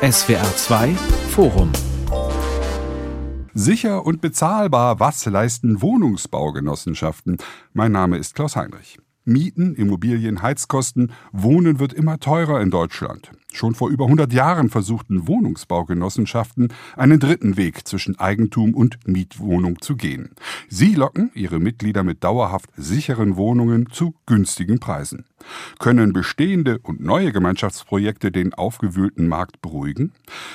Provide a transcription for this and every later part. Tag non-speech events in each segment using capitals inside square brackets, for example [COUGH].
SWR 2 Forum Sicher und bezahlbar, was leisten Wohnungsbaugenossenschaften? Mein Name ist Klaus Heinrich. Mieten, Immobilien, Heizkosten, Wohnen wird immer teurer in Deutschland. Schon vor über 100 Jahren versuchten Wohnungsbaugenossenschaften, einen dritten Weg zwischen Eigentum und Mietwohnung zu gehen. Sie locken ihre Mitglieder mit dauerhaft sicheren Wohnungen zu günstigen Preisen. Können bestehende und neue Gemeinschaftsprojekte den aufgewühlten Markt beruhigen?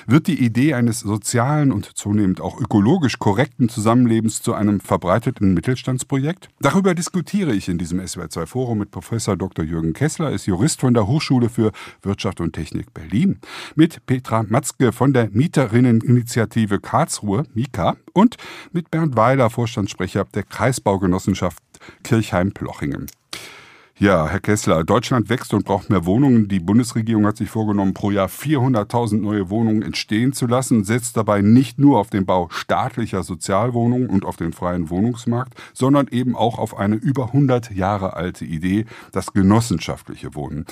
Wird die Idee eines sozialen und zunehmend auch ökologisch korrekten Zusammenlebens zu einem verbreiteten Mittelstandsprojekt? Darüber diskutiere ich in diesem SWR2 Forum mit Professor Dr. Jürgen Kessler, ist Jurist von der Hochschule für Wirtschaft und Technik Berlin, mit Petra Matzke von der Mieterinneninitiative Karlsruhe, Mika, und mit Bernd Weiler, Vorstandssprecher der Kreisbaugenossenschaft Kirchheim-Plochingen. Ja, Herr Kessler, Deutschland wächst und braucht mehr Wohnungen. Die Bundesregierung hat sich vorgenommen, pro Jahr 400.000 neue Wohnungen entstehen zu lassen, setzt dabei nicht nur auf den Bau staatlicher Sozialwohnungen und auf den freien Wohnungsmarkt, sondern eben auch auf eine über 100 Jahre alte Idee, das genossenschaftliche Wohnen.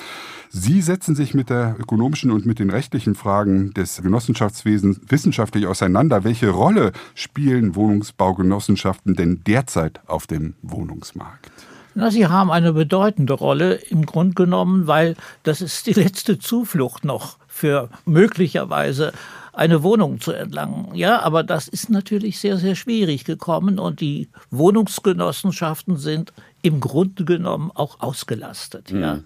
Sie setzen sich mit der ökonomischen und mit den rechtlichen Fragen des Genossenschaftswesens wissenschaftlich auseinander. Welche Rolle spielen Wohnungsbaugenossenschaften denn derzeit auf dem Wohnungsmarkt? Na, sie haben eine bedeutende Rolle im Grunde genommen, weil das ist die [LAUGHS] letzte Zuflucht noch für möglicherweise eine Wohnung zu entlangen. Ja, aber das ist natürlich sehr, sehr schwierig gekommen und die Wohnungsgenossenschaften sind im Grunde genommen auch ausgelastet. Ja. Mhm.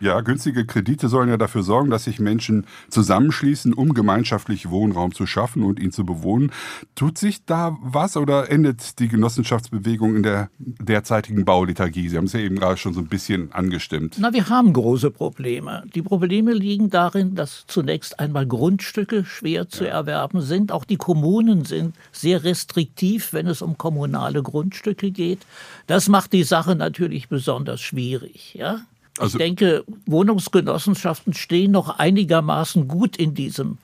Ja, günstige Kredite sollen ja dafür sorgen, dass sich Menschen zusammenschließen, um gemeinschaftlich Wohnraum zu schaffen und ihn zu bewohnen. Tut sich da was oder endet die Genossenschaftsbewegung in der derzeitigen Bauliturgie? Sie haben es ja eben gerade schon so ein bisschen angestimmt. Na, wir haben große Probleme. Die Probleme liegen darin, dass zunächst einmal Grundstücke schwer zu ja. erwerben sind. Auch die Kommunen sind sehr restriktiv, wenn es um kommunale Grundstücke geht. Das macht die Sache natürlich besonders schwierig. Ja? Also, ich denke, Wohnungsgenossenschaften stehen noch einigermaßen gut in diesem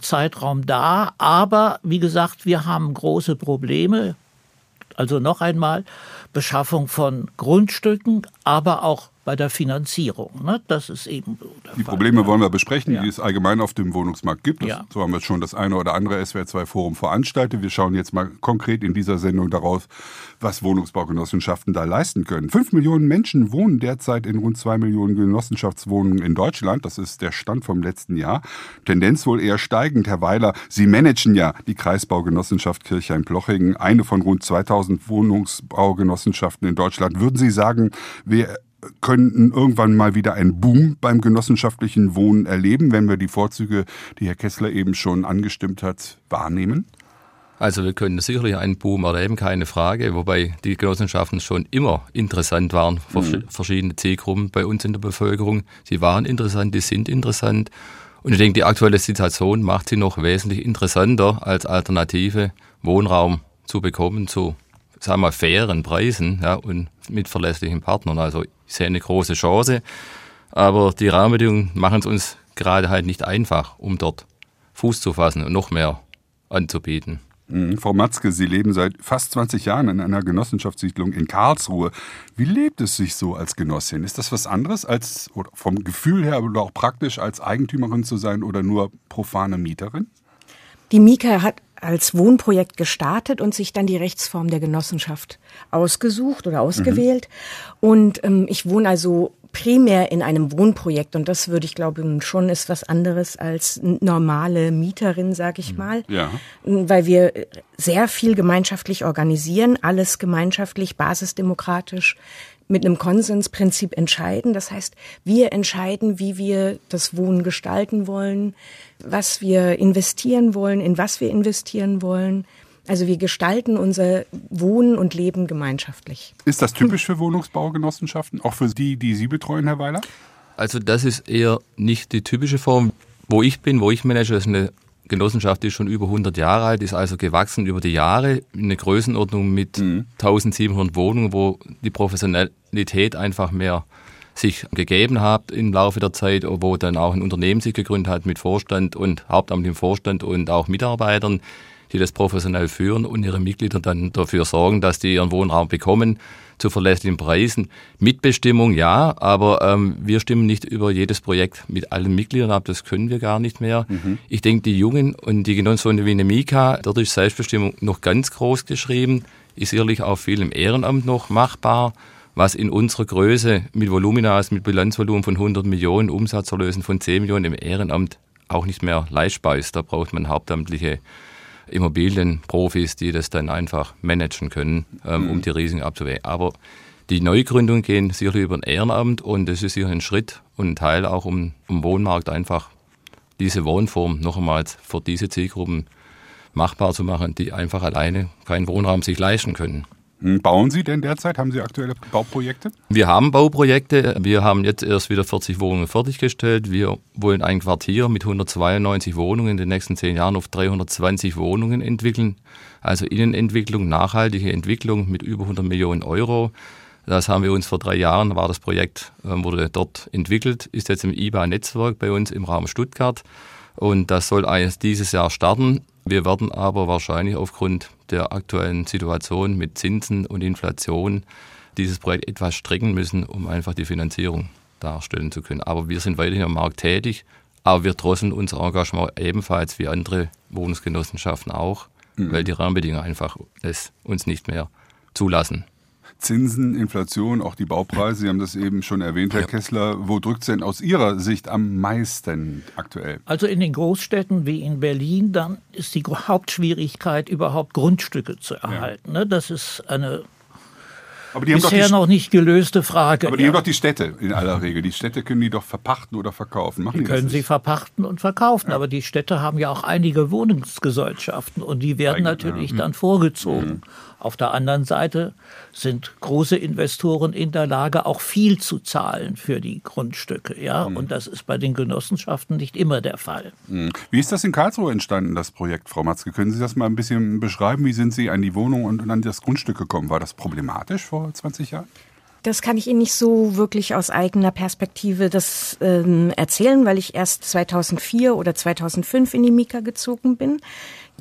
Zeitraum da. Aber wie gesagt, wir haben große Probleme. Also noch einmal, Beschaffung von Grundstücken, aber auch bei der Finanzierung. Ne? Das ist eben so. Die Fall. Probleme wollen wir besprechen, ja. die es allgemein auf dem Wohnungsmarkt gibt. Das, ja. So haben wir schon das eine oder andere SWR2-Forum veranstaltet. Wir schauen jetzt mal konkret in dieser Sendung darauf, was Wohnungsbaugenossenschaften da leisten können. Fünf Millionen Menschen wohnen derzeit in rund zwei Millionen Genossenschaftswohnungen in Deutschland. Das ist der Stand vom letzten Jahr. Tendenz wohl eher steigend, Herr Weiler. Sie managen ja die Kreisbaugenossenschaft Kirchheim-Plochingen, eine von rund 2000 Wohnungsbaugenossenschaften in Deutschland. Würden Sie sagen, wir könnten irgendwann mal wieder einen Boom beim genossenschaftlichen Wohnen erleben, wenn wir die Vorzüge, die Herr Kessler eben schon angestimmt hat, wahrnehmen? Also wir können sicherlich einen Boom erleben, keine Frage, wobei die Genossenschaften schon immer interessant waren für mhm. verschiedene Zielgruppen bei uns in der Bevölkerung. Sie waren interessant, die sind interessant. Und ich denke, die aktuelle Situation macht sie noch wesentlich interessanter als Alternative, Wohnraum zu bekommen zu, sagen wir mal, fairen Preisen ja, und mit verlässlichen Partnern. Also ich sehe eine große Chance, aber die Rahmenbedingungen machen es uns gerade halt nicht einfach, um dort Fuß zu fassen und noch mehr anzubieten. Mhm. Frau Matzke, Sie leben seit fast 20 Jahren in einer Genossenschaftssiedlung in Karlsruhe. Wie lebt es sich so als Genossin? Ist das was anderes als vom Gefühl her oder auch praktisch als Eigentümerin zu sein oder nur profane Mieterin? Die Mika hat als Wohnprojekt gestartet und sich dann die Rechtsform der Genossenschaft ausgesucht oder ausgewählt. Mhm. Und ähm, ich wohne also primär in einem Wohnprojekt und das würde ich glaube schon ist was anderes als normale Mieterin, sage ich mhm. mal, ja. weil wir sehr viel gemeinschaftlich organisieren, alles gemeinschaftlich, basisdemokratisch mit einem Konsensprinzip entscheiden. Das heißt, wir entscheiden, wie wir das Wohnen gestalten wollen, was wir investieren wollen, in was wir investieren wollen. Also wir gestalten unser Wohnen und Leben gemeinschaftlich. Ist das typisch für Wohnungsbaugenossenschaften, auch für die, die Sie betreuen, Herr Weiler? Also das ist eher nicht die typische Form. Wo ich bin, wo ich manage, ist eine Genossenschaft, die ist schon über 100 Jahre alt, ist also gewachsen über die Jahre in eine Größenordnung mit mhm. 1700 Wohnungen, wo die Professionalität einfach mehr sich gegeben hat im Laufe der Zeit, wo dann auch ein Unternehmen sich gegründet hat mit Vorstand und hauptamtlichem Vorstand und auch Mitarbeitern, die das professionell führen und ihre Mitglieder dann dafür sorgen, dass die ihren Wohnraum bekommen zu verlässlichen Preisen. Mitbestimmung ja, aber ähm, wir stimmen nicht über jedes Projekt mit allen Mitgliedern ab, das können wir gar nicht mehr. Mhm. Ich denke, die Jungen und die Genossenschaft wie Mika, dort ist Selbstbestimmung noch ganz groß geschrieben, ist sicherlich auch viel im Ehrenamt noch machbar was in unserer Größe mit Voluminas, mit Bilanzvolumen von 100 Millionen, Umsatzerlösen von 10 Millionen im Ehrenamt auch nicht mehr leistbar ist. Da braucht man hauptamtliche Immobilienprofis, die das dann einfach managen können, ähm, um mhm. die Risiken abzuwägen. Aber die Neugründungen gehen sicherlich über ein Ehrenamt und das ist sicher ein Schritt und ein Teil auch, um um Wohnmarkt einfach diese Wohnform noch einmal für diese Zielgruppen machbar zu machen, die einfach alleine keinen Wohnraum sich leisten können. Hm, bauen Sie denn derzeit? Haben Sie aktuelle Bauprojekte? Wir haben Bauprojekte. Wir haben jetzt erst wieder 40 Wohnungen fertiggestellt. Wir wollen ein Quartier mit 192 Wohnungen in den nächsten zehn Jahren auf 320 Wohnungen entwickeln. Also Innenentwicklung, nachhaltige Entwicklung mit über 100 Millionen Euro. Das haben wir uns vor drei Jahren, war das Projekt, ähm, wurde dort entwickelt, ist jetzt im IBA-Netzwerk bei uns im Raum Stuttgart. Und das soll dieses Jahr starten. Wir werden aber wahrscheinlich aufgrund der aktuellen Situation mit Zinsen und Inflation dieses Projekt etwas strecken müssen, um einfach die Finanzierung darstellen zu können. Aber wir sind weiterhin am Markt tätig, aber wir drosseln unser Engagement ebenfalls wie andere Wohnungsgenossenschaften auch, mhm. weil die Rahmenbedingungen einfach es uns nicht mehr zulassen. Zinsen, Inflation, auch die Baupreise, Sie haben das eben schon erwähnt, Herr ja. Kessler. Wo drückt es denn aus Ihrer Sicht am meisten aktuell? Also in den Großstädten wie in Berlin, dann ist die Hauptschwierigkeit, überhaupt Grundstücke zu erhalten. Ja. Das ist eine aber die Bisher die, noch nicht gelöste Frage. Aber die ja. haben doch die Städte in aller Regel. Die Städte können die doch verpachten oder verkaufen. Machen die, die können sie verpachten und verkaufen. Ja. Aber die Städte haben ja auch einige Wohnungsgesellschaften und die werden Eigen, natürlich ja. dann vorgezogen. Mhm. Auf der anderen Seite sind große Investoren in der Lage, auch viel zu zahlen für die Grundstücke. Ja? Mhm. Und das ist bei den Genossenschaften nicht immer der Fall. Mhm. Wie ist das in Karlsruhe entstanden, das Projekt, Frau Matzke? Können Sie das mal ein bisschen beschreiben? Wie sind Sie an die Wohnung und an das Grundstück gekommen? War das problematisch vor 20 Jahren? Das kann ich Ihnen nicht so wirklich aus eigener Perspektive das ähm, erzählen, weil ich erst 2004 oder 2005 in die Mika gezogen bin.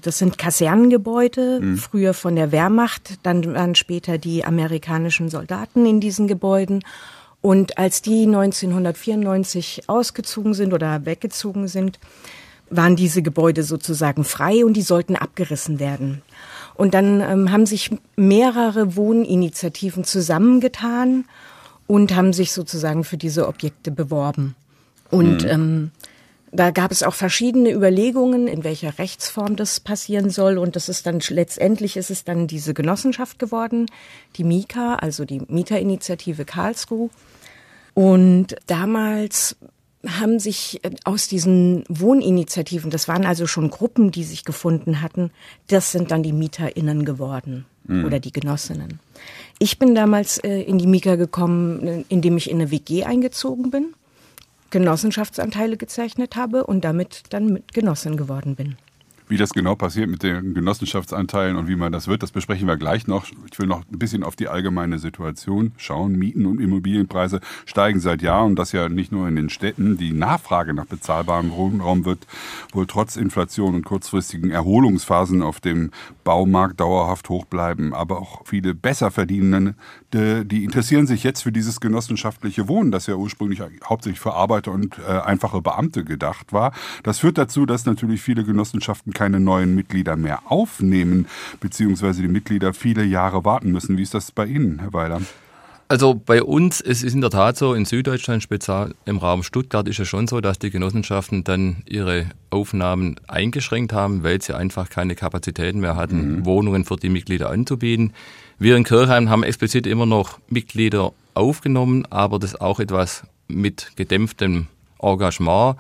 Das sind Kasernengebäude, mhm. früher von der Wehrmacht, dann waren später die amerikanischen Soldaten in diesen Gebäuden. Und als die 1994 ausgezogen sind oder weggezogen sind, waren diese Gebäude sozusagen frei und die sollten abgerissen werden. Und dann ähm, haben sich mehrere Wohninitiativen zusammengetan und haben sich sozusagen für diese Objekte beworben. Und mhm. ähm, da gab es auch verschiedene Überlegungen, in welcher Rechtsform das passieren soll. Und das ist dann letztendlich ist es dann diese Genossenschaft geworden, die Mika, also die Mieterinitiative Karlsruhe. Und damals haben sich äh, aus diesen Wohninitiativen, das waren also schon Gruppen, die sich gefunden hatten, das sind dann die MieterInnen geworden mhm. oder die Genossinnen. Ich bin damals äh, in die Mika gekommen, äh, indem ich in eine WG eingezogen bin Genossenschaftsanteile gezeichnet habe und damit dann Genossin geworden bin. Wie das genau passiert mit den Genossenschaftsanteilen und wie man das wird, das besprechen wir gleich noch. Ich will noch ein bisschen auf die allgemeine Situation schauen. Mieten und Immobilienpreise steigen seit Jahren und das ja nicht nur in den Städten. Die Nachfrage nach bezahlbarem Wohnraum wird wohl trotz Inflation und kurzfristigen Erholungsphasen auf dem Baumarkt dauerhaft hoch bleiben. Aber auch viele Besserverdienende, die interessieren sich jetzt für dieses genossenschaftliche Wohnen, das ja ursprünglich hauptsächlich für Arbeiter und äh, einfache Beamte gedacht war. Das führt dazu, dass natürlich viele Genossenschaften keine neuen Mitglieder mehr aufnehmen, beziehungsweise die Mitglieder viele Jahre warten müssen. Wie ist das bei Ihnen, Herr Weiler? Also bei uns, es ist in der Tat so, in Süddeutschland, speziell im Raum Stuttgart, ist es schon so, dass die Genossenschaften dann ihre Aufnahmen eingeschränkt haben, weil sie einfach keine Kapazitäten mehr hatten, mhm. Wohnungen für die Mitglieder anzubieten. Wir in Kirchheim haben explizit immer noch Mitglieder aufgenommen, aber das auch etwas mit gedämpftem Engagement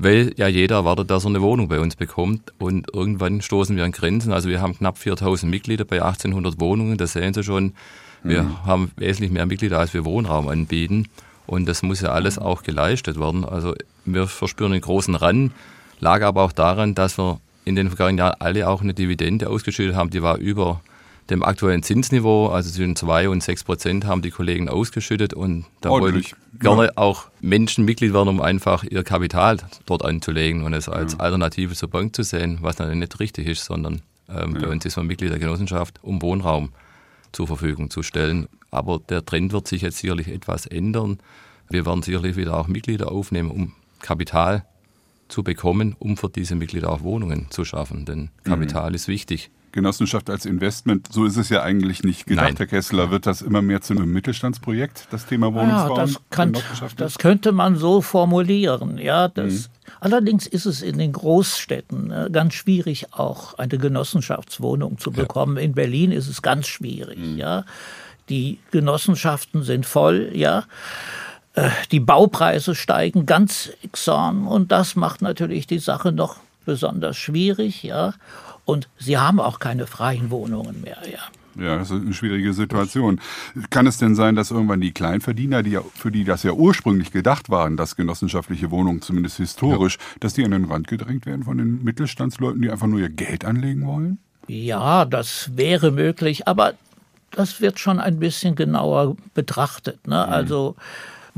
weil ja jeder erwartet, dass er eine Wohnung bei uns bekommt und irgendwann stoßen wir an Grenzen. Also wir haben knapp 4000 Mitglieder bei 1800 Wohnungen, das sehen Sie schon. Wir mhm. haben wesentlich mehr Mitglieder, als wir Wohnraum anbieten und das muss ja alles auch geleistet werden. Also wir verspüren einen großen Rand, lag aber auch daran, dass wir in den vergangenen Jahren alle auch eine Dividende ausgeschüttet haben, die war über dem aktuellen Zinsniveau, also zwischen 2 und 6 Prozent, haben die Kollegen ausgeschüttet und da wollte ich gerne ja. auch Menschen Mitglied werden, um einfach ihr Kapital dort anzulegen und es als ja. Alternative zur Bank zu sehen, was dann nicht richtig ist, sondern Ähm, ja. Bei uns ist man Mitglied der Genossenschaft, um Wohnraum zur Verfügung zu stellen. Aber der Trend wird sich jetzt sicherlich etwas ändern. Wir werden sicherlich wieder auch Mitglieder aufnehmen, um Kapital zu bekommen, um für diese Mitglieder auch Wohnungen zu schaffen. Denn Kapital mhm. ist wichtig. Genossenschaft als Investment, so ist es ja eigentlich nicht gedacht, Nein. Herr Kessler. Wird das immer mehr zu einem Mittelstandsprojekt, das Thema Wohnungsbau? Ja, das, kann, das könnte man so formulieren. Ja, das, mhm. Allerdings ist es in den Großstädten äh, ganz schwierig, auch eine Genossenschaftswohnung zu bekommen. Ja. In Berlin ist es ganz schwierig. Mhm. Ja, die Genossenschaften sind voll. Ja. Äh, die Baupreise steigen ganz exorm und das macht natürlich die Sache noch besonders schwierig, ja. Und sie haben auch keine freien Wohnungen mehr, ja. Ja, das ist eine schwierige Situation. Kann es denn sein, dass irgendwann die Kleinverdiener, die ja, für die das ja ursprünglich gedacht waren, dass genossenschaftliche Wohnungen, zumindest historisch, ja. dass die an den Rand gedrängt werden von den Mittelstandsleuten, die einfach nur ihr Geld anlegen wollen? Ja, das wäre möglich, aber das wird schon ein bisschen genauer betrachtet. Ne? Mhm. Also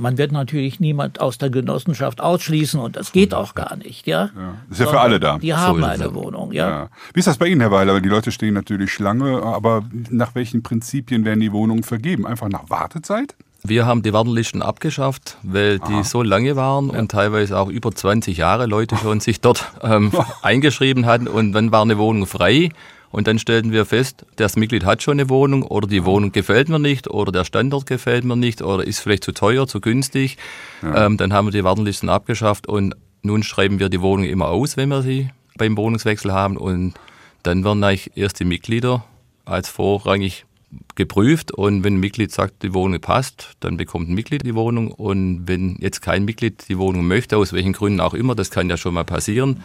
man wird natürlich niemand aus der Genossenschaft ausschließen und das geht auch gar nicht, ja. ja ist ja für alle da. Die haben so eine Wohnung, ja. ja. Wie ist das bei Ihnen, Herr Weiler? Die Leute stehen natürlich Schlange, aber nach welchen Prinzipien werden die Wohnungen vergeben? Einfach nach Wartezeit? Wir haben die Wartelisten abgeschafft, weil die Aha. so lange waren ja. und teilweise auch über 20 Jahre Leute schon sich dort ähm, [LAUGHS] eingeschrieben hatten und dann war eine Wohnung frei und dann stellten wir fest, das Mitglied hat schon eine Wohnung oder die Wohnung gefällt mir nicht oder der Standort gefällt mir nicht oder ist vielleicht zu teuer, zu günstig. Ja. Ähm, dann haben wir die Wartenlisten abgeschafft und nun schreiben wir die Wohnung immer aus, wenn wir sie beim Wohnungswechsel haben und dann werden eigentlich erst die Mitglieder als vorrangig geprüft und wenn ein Mitglied sagt, die Wohnung passt, dann bekommt ein Mitglied die Wohnung und wenn jetzt kein Mitglied die Wohnung möchte, aus welchen Gründen auch immer, das kann ja schon mal passieren,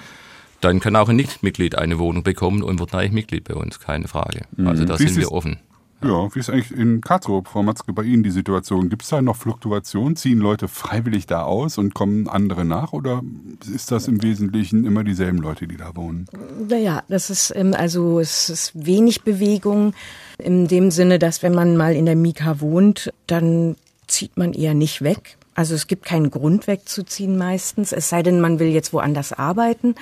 dann kann auch ein Nichtmitglied eine Wohnung bekommen und wird eigentlich Mitglied bei uns, keine Frage. Mhm. Also da sind wir offen. Ja, wie ist eigentlich in Karlsruhe, Frau Matzke, bei Ihnen die Situation? Gibt es da noch Fluktuation? Ziehen Leute freiwillig da aus und kommen andere nach? Oder ist das im Wesentlichen immer dieselben Leute, die da wohnen? Naja, das ist, ähm, also es ist wenig Bewegung in dem Sinne, dass wenn man mal in der Mika wohnt, dann zieht man eher nicht weg. Also es gibt keinen Grund wegzuziehen meistens, es sei denn, man will jetzt woanders arbeiten.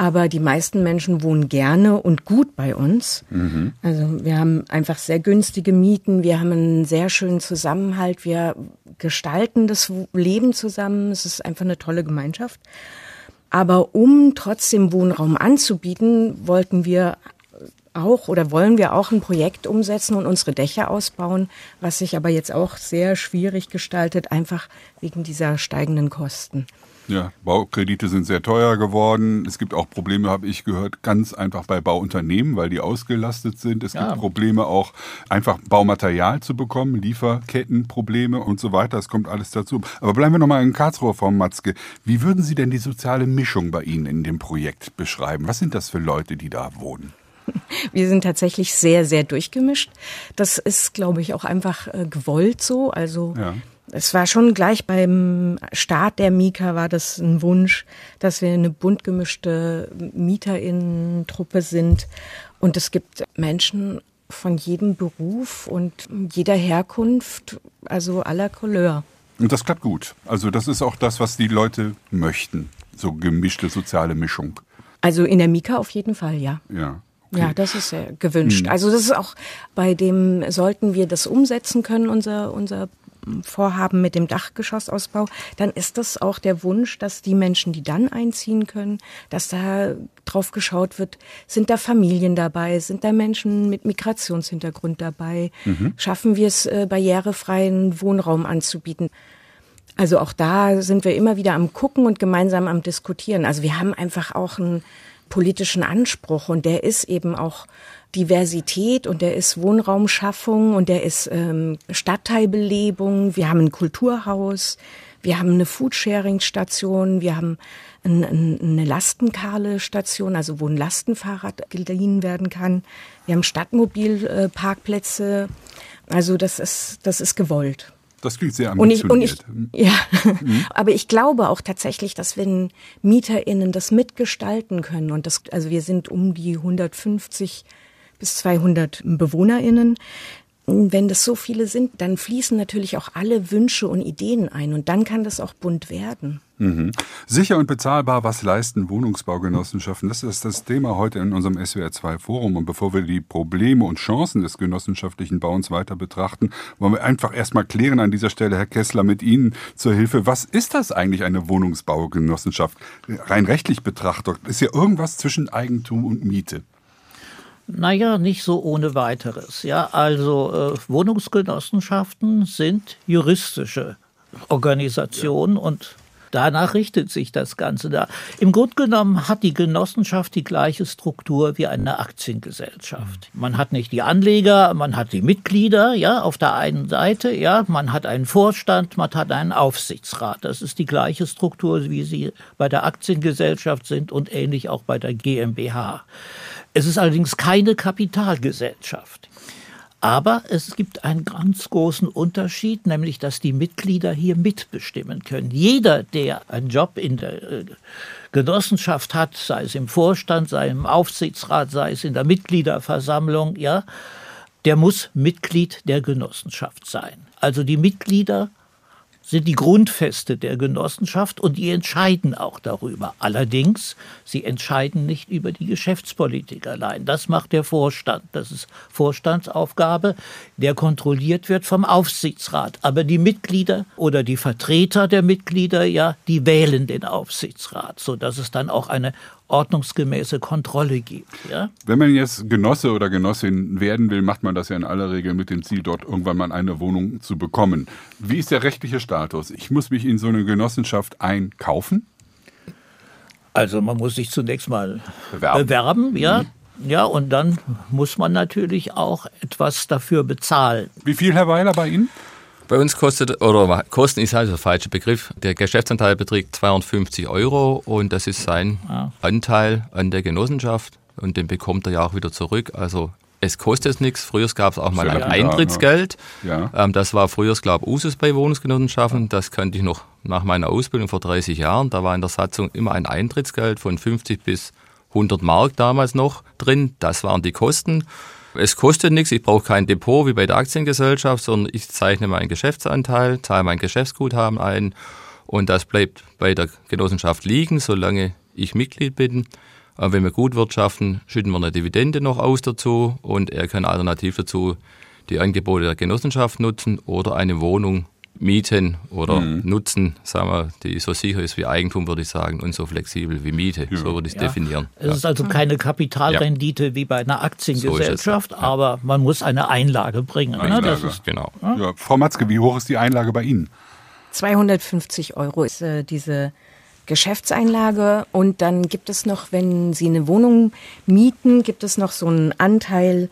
Aber die meisten Menschen wohnen gerne und gut bei uns. Mhm. Also wir haben einfach sehr günstige Mieten, wir haben einen sehr schönen Zusammenhalt, wir gestalten das Leben zusammen. Es ist einfach eine tolle Gemeinschaft. Aber um trotzdem Wohnraum anzubieten, wollten wir auch oder wollen wir auch ein Projekt umsetzen und unsere Dächer ausbauen, was sich aber jetzt auch sehr schwierig gestaltet, einfach wegen dieser steigenden Kosten. Ja, Baukredite sind sehr teuer geworden. Es gibt auch Probleme, habe ich gehört, ganz einfach bei Bauunternehmen, weil die ausgelastet sind. Es ja. gibt Probleme auch, einfach Baumaterial zu bekommen, Lieferkettenprobleme und so weiter. Das kommt alles dazu. Aber bleiben wir nochmal in Karlsruhe, Frau Matzke. Wie würden Sie denn die soziale Mischung bei Ihnen in dem Projekt beschreiben? Was sind das für Leute, die da wohnen? [LAUGHS] Wir sind tatsächlich sehr, sehr durchgemischt. Das ist, glaube ich, auch einfach äh, gewollt so. Also ja. Es war schon gleich beim Start der Mika war das ein Wunsch, dass wir eine bunt gemischte Mieterinnen-Truppe sind. Und es gibt Menschen von jedem Beruf und jeder Herkunft, also aller Couleur. Und das klappt gut. Also das ist auch das, was die Leute möchten. So gemischte soziale Mischung. Also in der Mika auf jeden Fall, ja. Ja. Okay. Ja, das ist sehr gewünscht. Mhm. Also das ist auch bei dem, sollten wir das umsetzen können, unser, unser Vorhaben mit dem Dachgeschossausbau, dann ist das auch der Wunsch, dass die Menschen, die dann einziehen können, dass da drauf geschaut wird, sind da Familien dabei, sind da Menschen mit Migrationshintergrund dabei, mhm. schaffen wir es, äh, barrierefreien Wohnraum anzubieten. Also auch da sind wir immer wieder am Gucken und gemeinsam am Diskutieren. Also wir haben einfach auch ein politischen Anspruch und der ist eben auch Diversität und der ist Wohnraumschaffung und der ist ähm, Stadtteilbelebung. Wir haben ein Kulturhaus, wir haben eine Foodsharing-Station, wir haben ein, ein, eine Lastenkarle-Station, also wo ein Lastenfahrrad geliehen werden kann. Wir haben Stadtmobilparkplätze. Also das ist, das ist gewollt. Das klingt sehr ambitioniert. Und ich, und ich, ja, mhm. [LAUGHS] aber ich glaube auch tatsächlich, dass wenn MieterInnen das mitgestalten können und das, also wir sind um die 150 bis 200 BewohnerInnen, wenn das so viele sind, dann fließen natürlich auch alle Wünsche und Ideen ein und dann kann das auch bunt werden. Mhm. Sicher und bezahlbar, was leisten Wohnungsbaugenossenschaften? Das ist das Thema heute in unserem SWR2 Forum. Und bevor wir die Probleme und Chancen des genossenschaftlichen Bauens weiter betrachten, wollen wir einfach erstmal klären an dieser Stelle, Herr Kessler, mit Ihnen zur Hilfe. Was ist das eigentlich, eine Wohnungsbaugenossenschaft? Rein rechtlich betrachtet, ist ja irgendwas zwischen Eigentum und Miete. Naja, nicht so ohne weiteres. Ja, also äh, Wohnungsgenossenschaften sind juristische Organisationen ja. und Danach richtet sich das Ganze da. Im Grunde genommen hat die Genossenschaft die gleiche Struktur wie eine Aktiengesellschaft. Man hat nicht die Anleger, man hat die Mitglieder, ja, auf der einen Seite, ja, man hat einen Vorstand, man hat einen Aufsichtsrat. Das ist die gleiche Struktur, wie sie bei der Aktiengesellschaft sind und ähnlich auch bei der GmbH. Es ist allerdings keine Kapitalgesellschaft. Aber es gibt einen ganz großen Unterschied, nämlich dass die Mitglieder hier mitbestimmen können. Jeder, der einen Job in der äh, Genossenschaft hat, sei es im Vorstand, sei es im Aufsichtsrat, sei es in der Mitgliederversammlung, ja, der muss Mitglied der Genossenschaft sein. Also die Mitglieder sind die Grundfeste der Genossenschaft und die entscheiden auch darüber. Allerdings, sie entscheiden nicht über die Geschäftspolitik allein. Das macht der Vorstand. Das ist Vorstandsaufgabe, der kontrolliert wird vom Aufsichtsrat. Aber die Mitglieder oder die Vertreter der Mitglieder, ja, die wählen den Aufsichtsrat, sodass es dann auch eine ordnungsgemäße Kontrolle gibt. Ja? Wenn man jetzt Genosse oder Genossin werden will, macht man das ja in aller Regel mit dem Ziel, dort irgendwann mal eine Wohnung zu bekommen. Wie ist der rechtliche Status? Ich muss mich in so eine Genossenschaft einkaufen? Also man muss sich zunächst mal bewerben, bewerben ja. Mhm. Ja, und dann muss man natürlich auch etwas dafür bezahlen. Wie viel, Herr Weiler, bei Ihnen? Bei uns kostet, oder Kosten ist also der falsche Begriff. Der Geschäftsanteil beträgt 250 Euro und das ist sein ja. Anteil an der Genossenschaft und den bekommt er ja auch wieder zurück. Also es kostet nichts. Früher gab es auch mal ein Eintrittsgeld. Ja. Ähm, das war früher, glaube ich, Usus bei Wohnungsgenossenschaften. Das kannte ich noch nach meiner Ausbildung vor 30 Jahren. Da war in der Satzung immer ein Eintrittsgeld von 50 bis 100 Mark damals noch drin. Das waren die Kosten. Es kostet nichts, ich brauche kein Depot wie bei der Aktiengesellschaft, sondern ich zeichne meinen Geschäftsanteil, zahle mein Geschäftsguthaben ein und das bleibt bei der Genossenschaft liegen, solange ich Mitglied bin. Wenn wir gut wirtschaften, schütten wir eine Dividende noch aus dazu und er kann alternativ dazu die Angebote der Genossenschaft nutzen oder eine Wohnung mieten oder mhm. nutzen, sagen wir, die so sicher ist wie Eigentum, würde ich sagen, und so flexibel wie Miete. Ja. So würde ich es ja. definieren. Es ja. ist also keine Kapitalrendite ja. wie bei einer Aktiengesellschaft, so aber man muss eine Einlage bringen. Ne? Einlage. Ne? Das ist, genau. Frau Matzke, wie hoch ist die Einlage bei Ihnen? 250 Euro ist äh, diese Geschäftseinlage und dann gibt es noch, wenn Sie eine Wohnung mieten, gibt es noch so einen Anteil,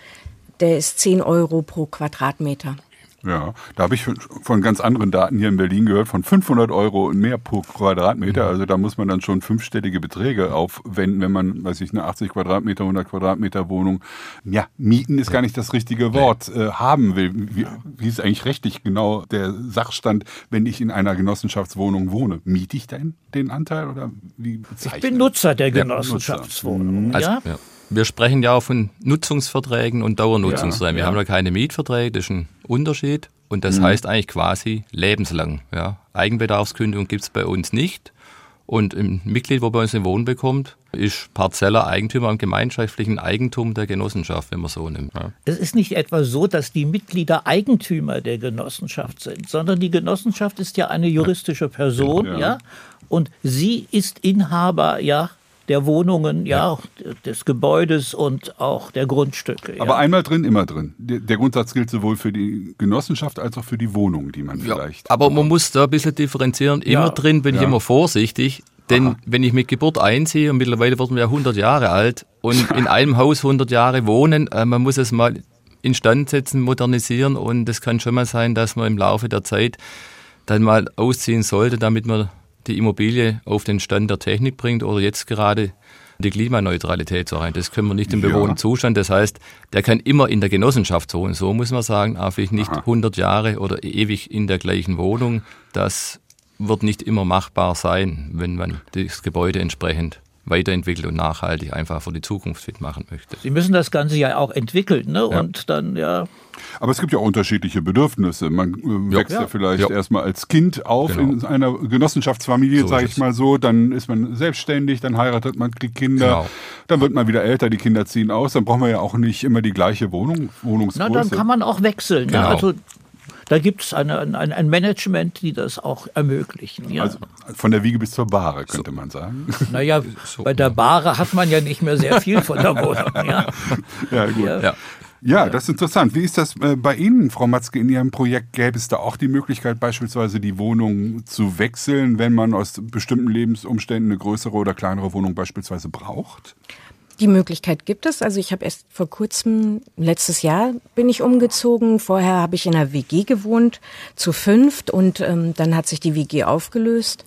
der ist 10 Euro pro Quadratmeter. Ja, da habe ich von ganz anderen Daten hier in Berlin gehört, von 500 Euro und mehr pro Quadratmeter. Mhm. Also da muss man dann schon fünfstellige Beträge aufwenden, wenn man, weiß ich, eine 80 Quadratmeter, 100 Quadratmeter Wohnung, ja, mieten ist gar nicht das richtige Wort, äh, haben will. Wie, wie ist eigentlich rechtlich genau der Sachstand, wenn ich in einer Genossenschaftswohnung wohne? Miete ich denn den Anteil oder wie? Ich bin Nutzer der Genossenschaftswohnung. Ja, also, ja. Wir sprechen ja auch von Nutzungsverträgen und Dauernutzungsräumen. Ja, wir ja. haben ja keine Mietverträge, das ist ein Unterschied. Und das mhm. heißt eigentlich quasi lebenslang. Ja. Eigenbedarfskündigung gibt es bei uns nicht. Und ein Mitglied, wo bei uns eine Wohnung bekommt, ist Parzeller Eigentümer am gemeinschaftlichen Eigentum der Genossenschaft, wenn man so nimmt. Ja. Es ist nicht etwa so, dass die Mitglieder Eigentümer der Genossenschaft sind, sondern die Genossenschaft ist ja eine juristische Person, ja. ja und sie ist Inhaber ja der Wohnungen, ja, ja, des Gebäudes und auch der Grundstücke. Aber einmal drin, immer drin. Der, Grundsatz gilt sowohl für die Genossenschaft als auch für die Wohnung, die man vielleicht. aber man muss da ein bisschen differenzieren. Immer drin bin ich immer vorsichtig. Denn Aha. wenn ich mit Geburt einziehe, und mittlerweile wurden wir 100 Jahre alt, und [LAUGHS] in einem Haus 100 Jahre wohnen, äh, man muss es mal instand setzen, modernisieren und es kann schon mal sein, dass man im Laufe der Zeit dann mal ausziehen sollte, damit man die Immobilie auf den Stand der Technik bringt oder jetzt gerade die Klimaneutralität zu erreichen. Das können wir nicht im bewohnten ja. Zustand. Das heißt, der kann immer in der Genossenschaft wohnen. So muss man sagen, aber vielleicht nicht Aha. 100 Jahre oder ewig in der gleichen Wohnung. Das wird nicht immer machbar sein, wenn man das Gebäude entsprechend weiterentwickelt und nachhaltig einfach für die Zukunft fit machen möchte. Sie müssen das Ganze ja auch entwickeln, ne? Ja. Und dann ja. Aber es gibt ja auch unterschiedliche Bedürfnisse. Man äh, wächst ja, ja vielleicht ja. erstmal als Kind auf genau. in einer Genossenschaftsfamilie, so sage ich mal so. Dann ist man selbstständig, dann heiratet man, kriegt Kinder. Genau. Dann wird man wieder älter, die Kinder ziehen aus. Dann braucht man ja auch nicht immer die gleiche Wohnung, Wohnungsgröße. Na, dann kann man auch wechseln. Ne? Genau. Ne? Also da gibt es eine, ein, ein Management, die das auch ermöglichen. Ja. Also von der Wiege bis zur Bahre, könnte so. man sagen. Naja, [LAUGHS] so. bei der Bahre hat man ja nicht mehr sehr viel von der Wohnung. [LAUGHS] Ja, ja gut. Ja. ja. Ja, das ist interessant. Wie ist das äh, bei Ihnen, Frau Matzke, in Ihrem Projekt? Gäbe es da auch die Möglichkeit, beispielsweise die Wohnung zu wechseln, wenn man aus bestimmten Lebensumständen eine größere oder kleinere Wohnung beispielsweise braucht? Die Möglichkeit gibt es. Also ich habe erst vor kurzem, letztes Jahr bin ich umgezogen. Vorher habe ich in einer WG gewohnt, zu fünft. Und ähm, dann hat sich die WG aufgelöst.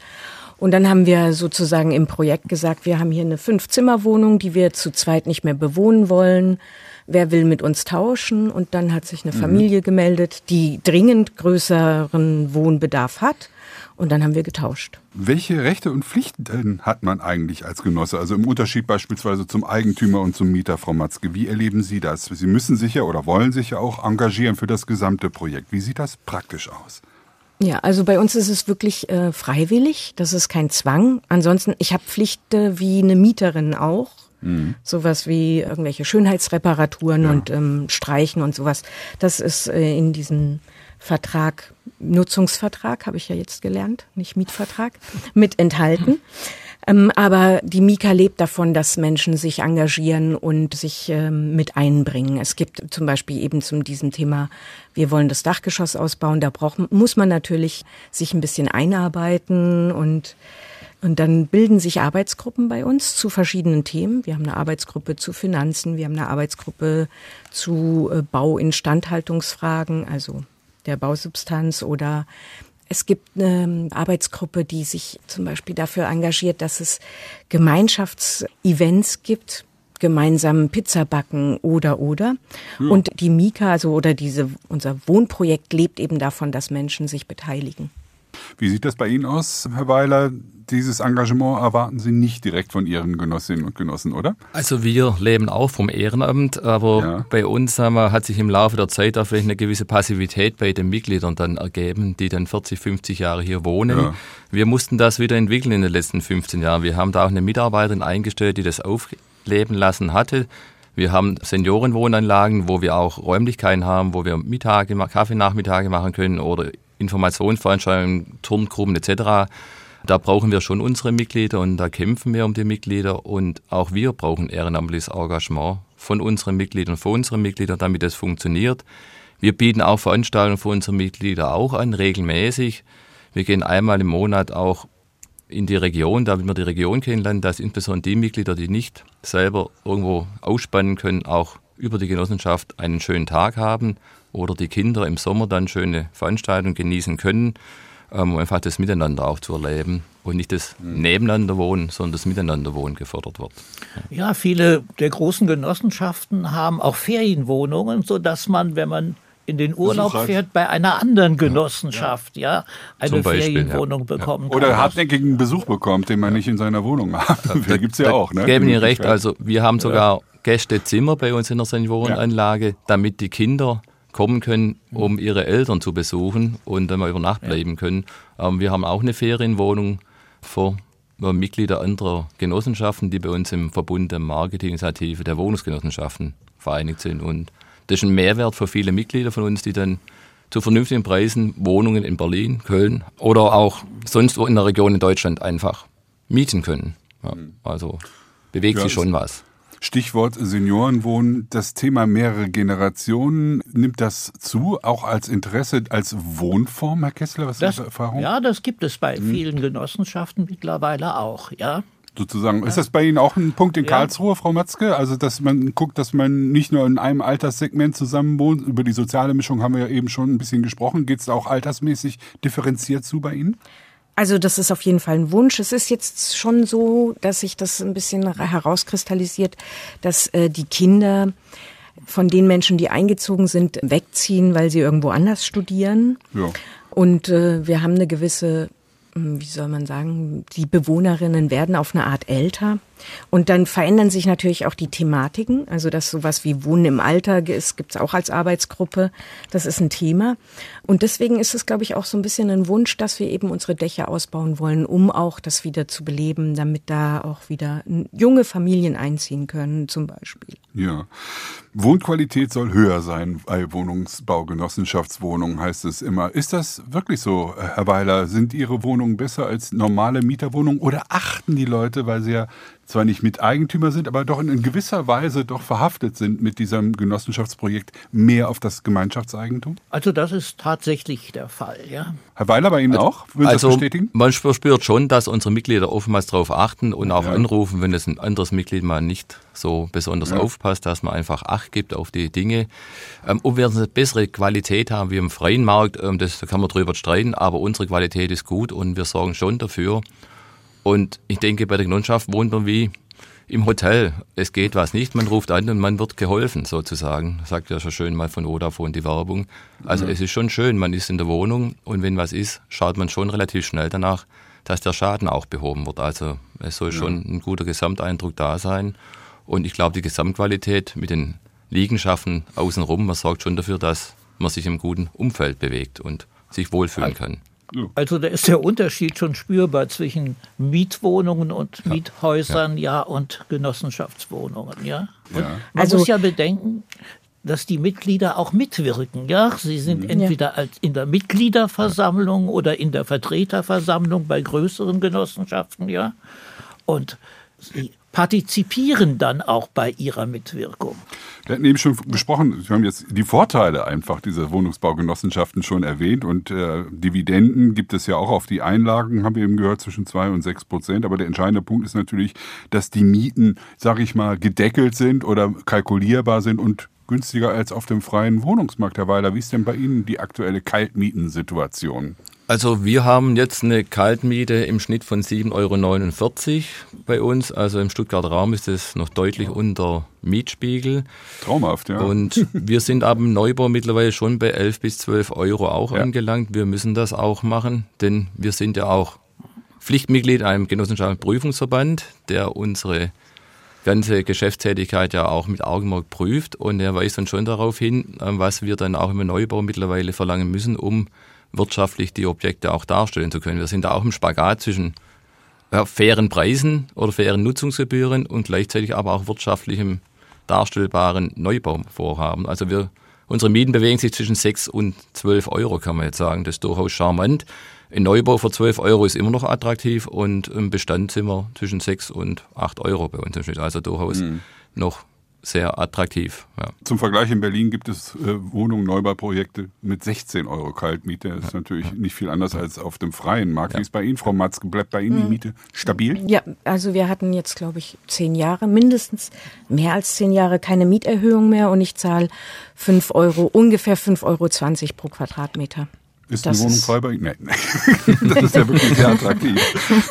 Und dann haben wir sozusagen im Projekt gesagt, wir haben hier eine Fünf-Zimmer-Wohnung, die wir zu zweit nicht mehr bewohnen wollen. Wer will mit uns tauschen? Und dann hat sich eine mhm. Familie gemeldet, die dringend größeren Wohnbedarf hat. Und dann haben wir getauscht. Welche Rechte und Pflichten hat man eigentlich als Genosse? Also im Unterschied beispielsweise zum Eigentümer und zum Mieter, Frau Matzke. Wie erleben Sie das? Sie müssen sich ja oder wollen sich ja auch engagieren für das gesamte Projekt. Wie sieht das praktisch aus? Ja, also bei uns ist es wirklich äh, freiwillig. Das ist kein Zwang. Ansonsten, ich habe Pflichten wie eine Mieterin auch. Mhm. Sowas wie irgendwelche Schönheitsreparaturen ja. und ähm, Streichen und sowas. Das ist äh, in diesem Vertrag, Nutzungsvertrag, habe ich ja jetzt gelernt, nicht Mietvertrag, [LAUGHS] mit enthalten. Ähm, aber die Mika lebt davon, dass Menschen sich engagieren und sich ähm, mit einbringen. Es gibt zum Beispiel eben zu diesem Thema, wir wollen das Dachgeschoss ausbauen, da braucht, muss man natürlich sich ein bisschen einarbeiten und und dann bilden sich Arbeitsgruppen bei uns zu verschiedenen Themen. Wir haben eine Arbeitsgruppe zu Finanzen, wir haben eine Arbeitsgruppe zu äh, Bauinstandhaltungsfragen, also der Bausubstanz oder es gibt eine Arbeitsgruppe, die sich zum Beispiel dafür engagiert, dass es Gemeinschaftsevents gibt, gemeinsam Pizza backen oder oder. Ja. Und die Mika, also oder diese unser Wohnprojekt lebt eben davon, dass Menschen sich beteiligen. Wie sieht das bei Ihnen aus, Herr Weiler? Dieses Engagement erwarten Sie nicht direkt von Ihren Genossinnen und Genossen, oder? Also wir leben auch vom Ehrenamt, aber ja. bei uns wir, hat sich im Laufe der Zeit auch vielleicht eine gewisse Passivität bei den Mitgliedern dann ergeben, die dann 40, 50 Jahre hier wohnen. Ja. Wir mussten das wieder entwickeln in den letzten 15 Jahren. Wir haben da auch eine Mitarbeiterin eingestellt, die das aufleben lassen hatte. Wir haben Seniorenwohnanlagen, wo wir auch Räumlichkeiten haben, wo wir Mittage, Kaffeenachmittage machen können oder Informationsveranstaltungen, Turngruppen etc. Da brauchen wir schon unsere Mitglieder und da kämpfen wir um die Mitglieder und auch wir brauchen ehrenamtliches Engagement von unseren Mitgliedern, von unseren Mitgliedern, damit es funktioniert. Wir bieten auch Veranstaltungen für unsere Mitglieder auch an, regelmäßig. Wir gehen einmal im Monat auch in die Region, damit wir die Region kennenlernen, dass insbesondere die Mitglieder, die nicht selber irgendwo ausspannen können, auch über die Genossenschaft einen schönen Tag haben oder die Kinder im Sommer dann schöne Veranstaltungen genießen können, um einfach das Miteinander auch zu erleben und nicht das mhm. Nebeneinanderwohnen, sondern das Miteinanderwohnen gefördert wird. Ja, viele der großen Genossenschaften haben auch Ferienwohnungen, sodass man, wenn man in den Urlaub fährt, bei einer anderen Genossenschaft, ja, ja eine Beispiel, Ferienwohnung ja. bekommen kann. Oder hartnäckigen Besuch bekommt, den man nicht in seiner Wohnung hat. Da [LAUGHS] gibt es ja auch. Ne? Geben Ihnen recht. Also wir haben sogar Gästezimmer bei uns in der Seniorenanlage, damit die Kinder kommen können, um ihre Eltern zu besuchen und dann mal über Nacht bleiben können. Ähm, wir haben auch eine Ferienwohnung für Mitglieder anderer Genossenschaften, die bei uns im Verbund der Marketinginitiative der Wohnungsgenossenschaften vereinigt sind. Und das ist ein Mehrwert für viele Mitglieder von uns, die dann zu vernünftigen Preisen Wohnungen in Berlin, Köln oder auch sonst wo in der Region in Deutschland einfach mieten können. Ja, mhm. also bewegt ja, sich schon was. Stichwort Seniorenwohnen. Das Thema mehrere Generationen, nimmt das zu, auch als Interesse, als Wohnform, Herr Kessler? Was das, ist Erfahrung? Ja, das gibt es bei hm. vielen Genossenschaften mittlerweile auch, ja. Sozusagen. Ja. Ist das bei Ihnen auch ein Punkt in Karlsruhe, Frau Matzke? Also, dass man guckt, dass man nicht nur in einem Alterssegment zusammen wohnt. Über die soziale Mischung haben wir ja eben schon ein bisschen gesprochen. Geht es auch altersmäßig differenziert zu bei Ihnen? Also das ist auf jeden Fall ein Wunsch. Es ist jetzt schon so, dass sich das ein bisschen herauskristallisiert, dass äh, die Kinder von den Menschen, die eingezogen sind, wegziehen, weil sie irgendwo anders studieren. Ja. Und äh, wir haben eine gewisse hm, wie soll man sagen, die Bewohnerinnen werden auf eine Art älter. Und dann verändern sich natürlich auch die Thematiken. Also, dass sowas wie Wohnen im Alltag ist, gibt es auch als Arbeitsgruppe. Das ist ein Thema. Und deswegen ist es, glaube ich, auch so ein bisschen ein Wunsch, dass wir eben unsere Dächer ausbauen wollen, um auch das wieder zu beleben, damit da auch wieder junge Familien einziehen können, zum Beispiel. Ja. Wohnqualität soll höher sein bei Wohnungsbaugenossenschaftswohnungen, heißt es immer. Ist das wirklich so, Herr Weiler? Sind Ihre Wohnungen besser als normale Mieterwohnungen oder achten die Leute, weil sie ja zwar nicht Miteigentümer sind, aber doch in gewisser Weise doch verhaftet sind mit diesem Genossenschaftsprojekt mehr auf das Gemeinschaftseigentum? Also das ist tatsächlich der Fall, ja. Herr Weiler, bei Ihnen also, auch? Würden also das bestätigen? Man verspürt schon, dass unsere Mitglieder oftmals darauf achten und auch ja. anrufen, wenn es ein anderes Mitglied mal nicht so besonders ja. aufpasst, dass man einfach Acht gibt auf die Dinge. Ähm, ob wir eine bessere Qualität haben wie im freien Markt, ähm, das, da kann man drüber streiten, aber unsere Qualität ist gut und wir sorgen schon dafür, und ich denke, bei der Genossenschaft wohnt man wie im Hotel. Es geht was nicht, man ruft an und man wird geholfen, sozusagen. Sagt ja schon schön mal von Vodafone die Werbung. Also mhm. es ist schon schön, man ist in der Wohnung und wenn was ist, schaut man schon relativ schnell danach, dass der Schaden auch behoben wird. Also es soll ja. schon ein guter Gesamteindruck da sein. Und ich glaube, die Gesamtqualität mit den Liegenschaften außenrum, man sorgt schon dafür, dass man sich im guten Umfeld bewegt und sich wohlfühlen kann. Also da ist der Unterschied schon spürbar zwischen Mietwohnungen und ja. Miethäusern, ja. ja, und Genossenschaftswohnungen, ja. ja. Man also, muss ja bedenken, dass die Mitglieder auch mitwirken, ja. Sie sind mhm. entweder als in der Mitgliederversammlung oder in der Vertreterversammlung bei größeren Genossenschaften, ja. Und sie partizipieren dann auch bei ihrer Mitwirkung. Wir hatten eben schon besprochen, wir haben jetzt die Vorteile einfach dieser Wohnungsbaugenossenschaften schon erwähnt und äh, Dividenden gibt es ja auch auf die Einlagen, haben wir eben gehört, zwischen zwei und sechs Prozent. Aber der entscheidende Punkt ist natürlich, dass die Mieten, sage ich mal, gedeckelt sind oder kalkulierbar sind und günstiger als auf dem freien Wohnungsmarkt, Herr Weiler. Wie ist denn bei Ihnen die aktuelle Kaltmietensituation? Also wir haben jetzt eine Kaltmiete im Schnitt von 7,49 Euro bei uns. Also im Stuttgarter Raum ist es noch deutlich unter Mietspiegel. Traumhaft, ja. Und [LAUGHS] wir sind ab dem Neubau mittlerweile schon bei 11 bis 12 Euro auch ja. angelangt. Wir müssen das auch machen, denn wir sind ja auch Pflichtmitglied einem genossenschaftlichen Prüfungsverband, der unsere ganze Geschäftstätigkeit ja auch mit Augenmerk prüft und er weist uns schon darauf hin, was wir dann auch im Neubau mittlerweile verlangen müssen, um wirtschaftlich die Objekte auch darstellen zu können. Wir sind da auch im Spagat zwischen ja, fairen Preisen oder fairen Nutzungsgebühren und gleichzeitig aber auch wirtschaftlichem darstellbaren Neubauvorhaben. Also wir, unsere Mieten bewegen sich zwischen 6 und 12 Euro, kann man jetzt sagen. Das ist durchaus charmant. Ein Neubau für 12 Euro ist immer noch attraktiv und im Bestand sind wir zwischen 6 und 8 Euro bei uns im Schnitt. Also durchaus mhm. noch sehr attraktiv. Ja. Zum Vergleich in Berlin gibt es äh, Wohnungen, Neubauprojekte mit 16 Euro Kaltmiete. Das ist ja. natürlich nicht viel anders als auf dem freien Markt. Ja. Wie ist bei Ihnen, Frau Matzke? Bleibt bei Ihnen die hm. Miete stabil? Ja, also wir hatten jetzt, glaube ich, zehn Jahre, mindestens mehr als zehn Jahre keine Mieterhöhung mehr und ich zahle 5 Euro, ungefähr 5,20 Euro pro Quadratmeter. Ist das eine Wohnung frei bei Ihnen? Nein. [LAUGHS] das ist ja wirklich sehr attraktiv.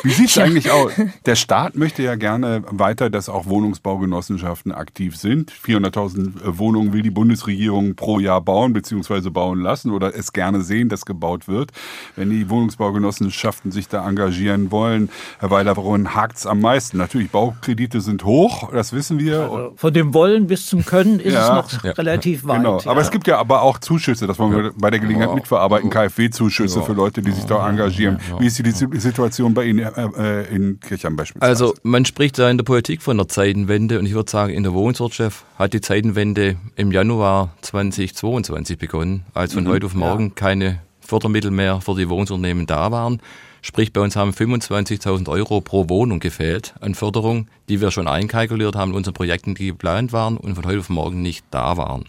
Wie sieht es [LAUGHS] ja. eigentlich aus? Der Staat möchte ja gerne weiter, dass auch Wohnungsbaugenossenschaften aktiv sind. 400.000 äh, Wohnungen will die Bundesregierung pro Jahr bauen bzw. bauen lassen oder es gerne sehen, dass gebaut wird. Wenn die Wohnungsbaugenossenschaften sich da engagieren wollen, Herr Weiler, woran hakt es am meisten? Natürlich, Baukredite sind hoch, das wissen wir. Also von dem Wollen bis zum Können ist ja. es noch ja. relativ weit. Genau. Aber es gibt ja aber auch Zuschüsse, das wollen wir bei der Gelegenheit mitverarbeiten. KfW-Zuschüsse ja. für Leute, die sich da engagieren. Wie ist die Situation bei Ihnen äh, äh, in Kirchheim beispielsweise? Also man spricht da in der Politik von der Zeitenwende und ich würde sagen, in der Wohnungswirtschaft hat die Zeitenwende im Januar 2022 begonnen, als von mhm. heute auf morgen keine Fördermittel mehr für die Wohnungsunternehmen da waren. Sprich, bei uns haben 25.000 Euro pro Wohnung gefehlt an Förderung, die wir schon einkalkuliert haben in unseren Projekten, die geplant waren und von heute auf morgen nicht da waren.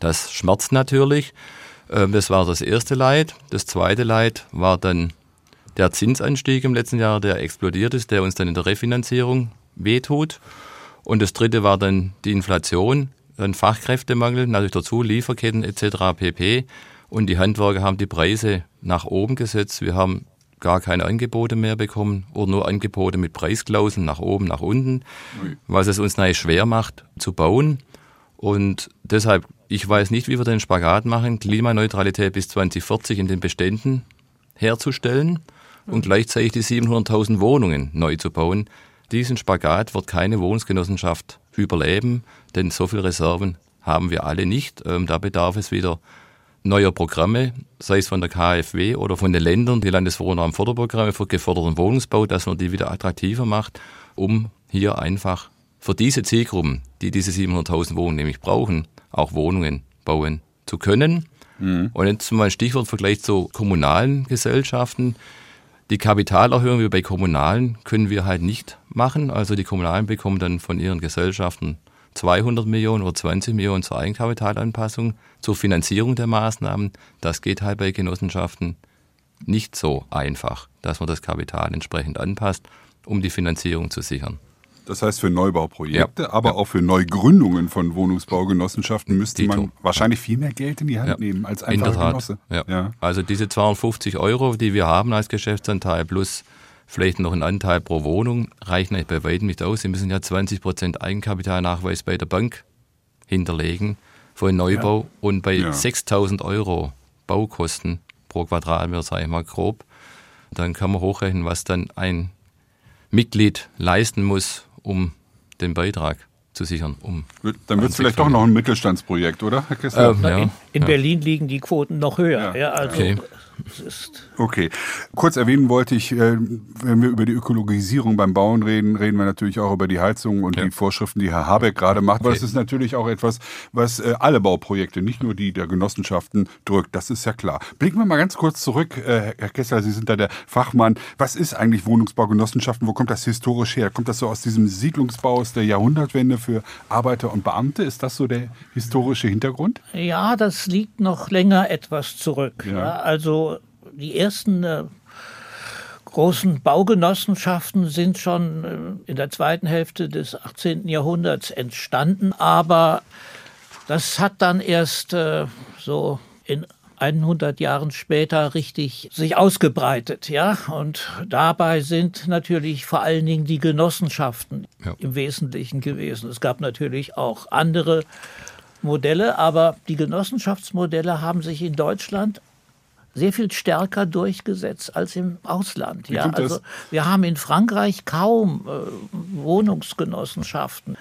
Das schmerzt natürlich. Ähm, das war das erste Leid. Das zweite Leid war dann der Zinsanstieg im letzten Jahr, der explodiert ist, der uns dann in der Refinanzierung wehtut. Und das dritte war dann die Inflation, dann Fachkräftemangel, natürlich dazu, Lieferketten etc. pp. Und die Handwerker haben die Preise nach oben gesetzt. Wir haben gar keine Angebote mehr bekommen oder nur Angebote mit Preisklauseln nach oben, nach unten, was es uns schwer macht zu bauen. Und deshalb, ich weiß nicht, wie wir den Spagat machen, Klimaneutralität bis 2040 in den Beständen herzustellen. und gleichzeitig die 700.000 Wohnungen neu zu bauen. Diesen Spagat wird keine Wohnungsgenossenschaft überleben, denn so viele Reserven haben wir alle nicht. Ähm, da bedarf es wieder neuer Programme, sei es von der KfW oder von den Ländern, die Landeswohnraumförderprogramme für geförderten Wohnungsbau, dass man die wieder attraktiver macht, um hier einfach für diese Zielgruppen, die diese 700.000 Wohnungen nämlich brauchen, auch Wohnungen bauen zu können. Mhm. Und jetzt mal ein Stichwort Vergleich zu kommunalen Gesellschaften. Die Kapitalerhöhung wie bei Kommunalen können wir halt nicht machen. Also die Kommunalen bekommen dann von ihren Gesellschaften 200 Millionen oder 20 Millionen zur Eigenkapitalanpassung, zur Finanzierung der Maßnahmen. Das geht halt bei Genossenschaften nicht so einfach, dass man das Kapital entsprechend anpasst, um die Finanzierung zu sichern. Das heißt für Neubauprojekte, ja. aber ja. auch für Neugründungen von Wohnungsbaugenossenschaften müsste Dito. man wahrscheinlich viel mehr Geld in die Hand ja. nehmen als einfach Genosse. Ja. Also diese 250 Euro, die wir haben als Geschäftsanteil plus vielleicht noch ein Anteil pro Wohnung, reichen eigentlich bei weitem nicht aus. Sie müssen ja 20 Prozent Eigenkapitalnachweis bei der Bank hinterlegen für einen Neubau und bei 6000 Euro Baukosten pro Quadratmeter, sage ich mal grob, dann kann man hochrechnen, was dann ein Mitglied leisten muss, um den Beitrag zu sichern. Um Dann wird es vielleicht doch noch ein Mittelstandsprojekt, oder, Herr Kessler? Ähm, ja, in, ja. Berlin liegen die Quoten noch höher. Ja. also okay ist. Okay. Kurz erwähnen wollte ich, äh, wenn wir über die Ökologisierung beim Bauen reden, reden wir natürlich auch über die Heizung und ja. die Vorschriften, die Herr Habeck gerade macht. Aber okay. das ist natürlich auch etwas, was äh, alle Bauprojekte, nicht nur die der Genossenschaften, drückt. Das ist ja klar. Blicken wir mal ganz kurz zurück. Äh, Herr Kessler, Sie sind da der Fachmann. Was ist eigentlich Wohnungsbaugenossenschaften? Wo kommt das historisch her? Kommt das so aus diesem Siedlungsbau aus der Jahrhundertwende für Arbeiter und Beamte? Ist das so der historische Hintergrund? Ja, das liegt noch länger etwas zurück. Ja. Ja, also die ersten äh, großen Baugenossenschaften sind schon äh, in der zweiten Hälfte des 18. Jahrhunderts entstanden, aber das hat dann erst äh, so in 100 Jahren später richtig sich ausgebreitet, ja. Und dabei sind natürlich vor allen Dingen die Genossenschaften ja. im Wesentlichen gewesen. Es gab natürlich auch andere Modelle, aber die Genossenschaftsmodelle haben sich in Deutschland sehr viel stärker durchgesetzt als im Ausland. Ja, also wir haben in Frankreich kaum äh, Wohnungsgenossenschaften.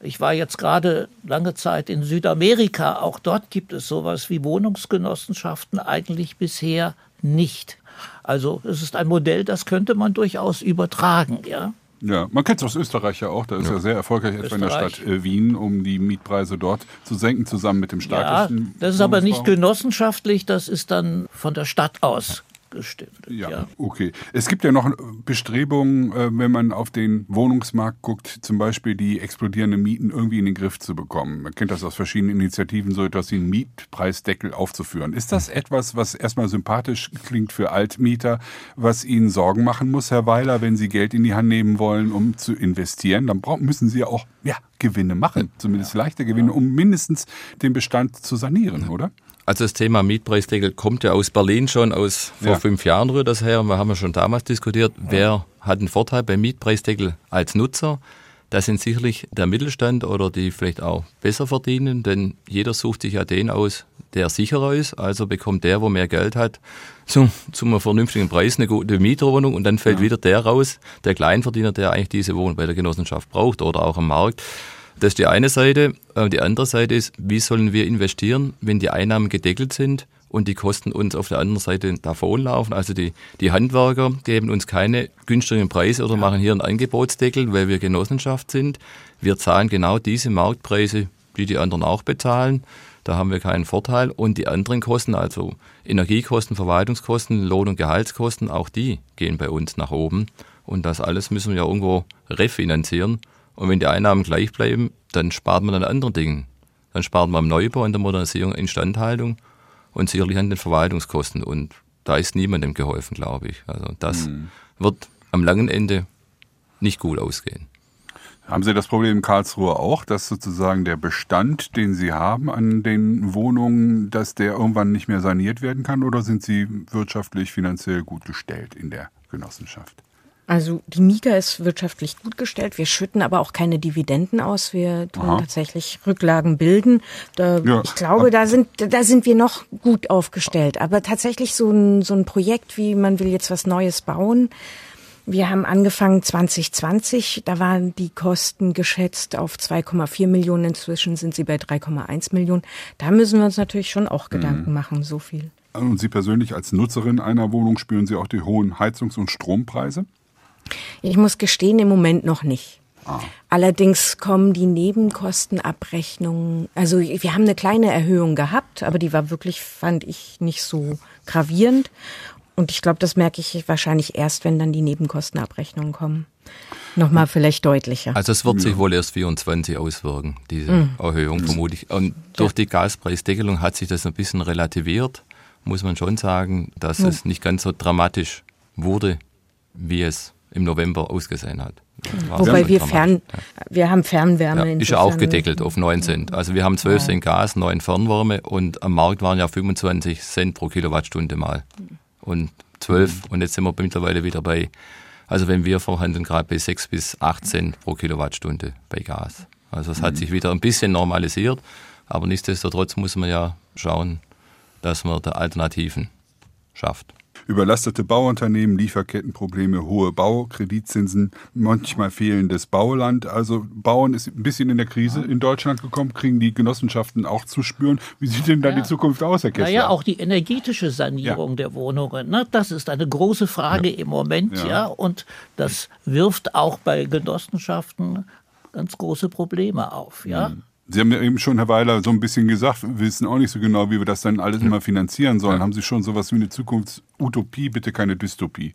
Ich war jetzt gerade lange Zeit in Südamerika. Auch dort gibt es sowas wie Wohnungsgenossenschaften eigentlich bisher nicht. Also es ist ein Modell, das könnte man durchaus übertragen, ja. Ja, man kennt es aus Österreich ja auch. Da ist ja, ja sehr erfolgreich etwa in der Stadt äh, Wien, um die Mietpreise dort zu senken, zusammen mit dem staatlichen. Ja, das ist aber nicht genossenschaftlich, das ist dann von der Stadt aus gestimmt. Ja, ja, okay. Es gibt ja noch Bestrebungen, äh, wenn man auf den Wohnungsmarkt guckt, zum Beispiel die explodierenden Mieten irgendwie in den Griff zu bekommen. Man kennt das aus verschiedenen Initiativen, so etwas wie einen Mietpreisdeckel aufzuführen. Ist das etwas, was erstmal sympathisch klingt für Altmieter, was Ihnen Sorgen machen muss, Herr Weiler, wenn Sie Geld in die Hand nehmen wollen, um zu investieren? Dann müssen Sie ja auch ja, Gewinne machen, zumindest leichte Gewinne, um mindestens den Bestand zu sanieren, oder? Also das Thema Mietpreisdeckel kommt ja aus Berlin schon, aus vor ja. fünf Jahren rührt das her. Wir haben ja schon damals diskutiert, wer hat einen Vorteil beim Mietpreisdeckel als Nutzer. Das sind sicherlich der Mittelstand oder die vielleicht auch besser verdienen, denn jeder sucht sich ja den aus, der sicherer ist. Also bekommt der, wo mehr Geld hat, zum, zum vernünftigen Preis eine gute Mieterwohnung und dann fällt ja. wieder der raus, der Kleinverdiener, der eigentlich diese Wohnung bei der Genossenschaft braucht oder auch am Markt. Das ist die eine Seite. Äh, die andere Seite ist, wie sollen wir investieren, wenn die Einnahmen gedeckelt sind und die Kosten uns auf der anderen Seite davonlaufen. Also die, die Handwerker geben uns keine günstigen Preise oder machen hier einen Angebotsdeckel, weil wir Genossenschaft sind. Wir zahlen genau diese Marktpreise, die die anderen auch bezahlen. Da haben wir keinen Vorteil. Und die anderen Kosten, also Energiekosten, Verwaltungskosten, Lohn- und Gehaltskosten, auch die gehen bei uns nach oben. Und das alles müssen wir ja irgendwo refinanzieren. Und wenn die Einnahmen gleich bleiben, dann spart man an anderen Dingen. Dann spart man am Neubau, an der Modernisierung, Instandhaltung und sicherlich an den Verwaltungskosten. Und da ist niemandem geholfen, glaube ich. Also das mhm. wird am langen Ende nicht gut ausgehen. Haben Sie das Problem in Karlsruhe auch, dass sozusagen der Bestand, den Sie haben an den Wohnungen, dass der irgendwann nicht mehr saniert werden kann? Oder sind Sie wirtschaftlich, finanziell gut gestellt in der Genossenschaft? Also die Mieter ist wirtschaftlich gut gestellt. Wir schütten aber auch keine Dividenden aus. Wir tun Aha. tatsächlich Rücklagen bilden. Da, ja. Ich glaube, da sind, da sind wir noch gut aufgestellt. Aber tatsächlich so ein, so ein Projekt, wie man will jetzt was Neues bauen. Wir haben angefangen 2020. Da waren die Kosten geschätzt auf 2,4 Millionen. Inzwischen sind sie bei 3,1 Millionen. Da müssen wir uns natürlich schon auch Gedanken mhm. machen. So viel. Und Sie persönlich als Nutzerin einer Wohnung spüren Sie auch die hohen Heizungs- und Strompreise? Ich muss gestehen, im Moment noch nicht. Ah. Allerdings kommen die Nebenkostenabrechnungen, also wir haben eine kleine Erhöhung gehabt, aber die war wirklich, fand ich, nicht so gravierend. Und ich glaube, das merke ich wahrscheinlich erst, wenn dann die Nebenkostenabrechnungen kommen. Nochmal vielleicht deutlicher. Also es wird sich wohl erst 24 auswirken, diese mhm. Erhöhung vermutlich. Und durch die Gaspreisdeckelung hat sich das ein bisschen relativiert, muss man schon sagen, dass mhm. es nicht ganz so dramatisch wurde, wie es im November ausgesehen hat. Wobei wir Fern, wir haben Fernwärme. Ja, ist ja auch gedeckelt auf 9 Cent. Also wir haben 12 Cent Gas, 9 Fernwärme und am Markt waren ja 25 Cent pro Kilowattstunde mal. Und 12 und jetzt sind wir mittlerweile wieder bei, also wenn wir verhandeln, gerade bei 6 bis 8 Cent pro Kilowattstunde bei Gas. Also es hat sich wieder ein bisschen normalisiert, aber nichtsdestotrotz muss man ja schauen, dass man da Alternativen schafft. Überlastete Bauunternehmen, Lieferkettenprobleme, hohe Baukreditzinsen, manchmal fehlendes Bauland. Also Bauen ist ein bisschen in der Krise in Deutschland gekommen. Kriegen die Genossenschaften auch zu spüren? Wie sieht denn dann ja. die Zukunft aus, Herr Kessler? Naja, auch die energetische Sanierung ja. der Wohnungen. Ne? Das ist eine große Frage ja. im Moment. Ja. Und das wirft auch bei Genossenschaften ganz große Probleme auf. Ja. Mhm. Sie haben ja eben schon, Herr Weiler, so ein bisschen gesagt, wir wissen auch nicht so genau, wie wir das dann alles immer finanzieren sollen. Ja. Haben Sie schon sowas wie eine Zukunftsutopie, bitte keine Dystopie?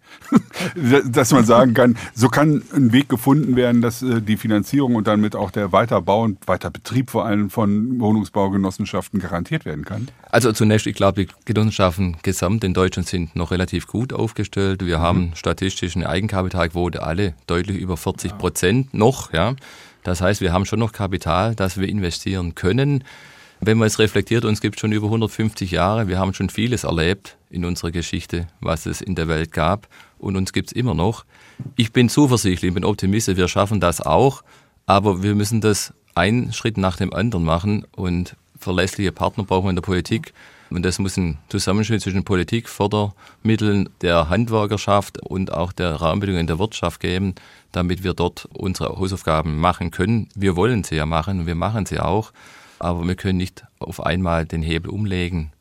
[LAUGHS] dass man sagen kann, so kann ein Weg gefunden werden, dass äh, die Finanzierung und damit auch der Weiterbau und Weiterbetrieb vor allem von Wohnungsbaugenossenschaften garantiert werden kann? Also zunächst, ich glaube, die Genossenschaften gesamt in Deutschland sind noch relativ gut aufgestellt. Wir mhm. haben statistisch eine Eigenkapitalquote alle deutlich über 40 Prozent noch, ja. Das heißt, wir haben schon noch Kapital, das wir investieren können. Wenn man es reflektiert, uns gibt es schon über 150 Jahre, wir haben schon vieles erlebt in unserer Geschichte, was es in der Welt gab und uns gibt es immer noch. Ich bin zuversichtlich, ich bin optimistisch, wir schaffen das auch, aber wir müssen das einen Schritt nach dem anderen machen und verlässliche Partner brauchen wir in der Politik. Und das muss ein Zusammenschnitt zwischen Politik, Fördermitteln der Handwerkerschaft und auch der Rahmenbedingungen der Wirtschaft geben, damit wir dort unsere Hausaufgaben machen können. Wir wollen sie ja machen und wir machen sie auch, aber wir können nicht auf einmal den Hebel umlegen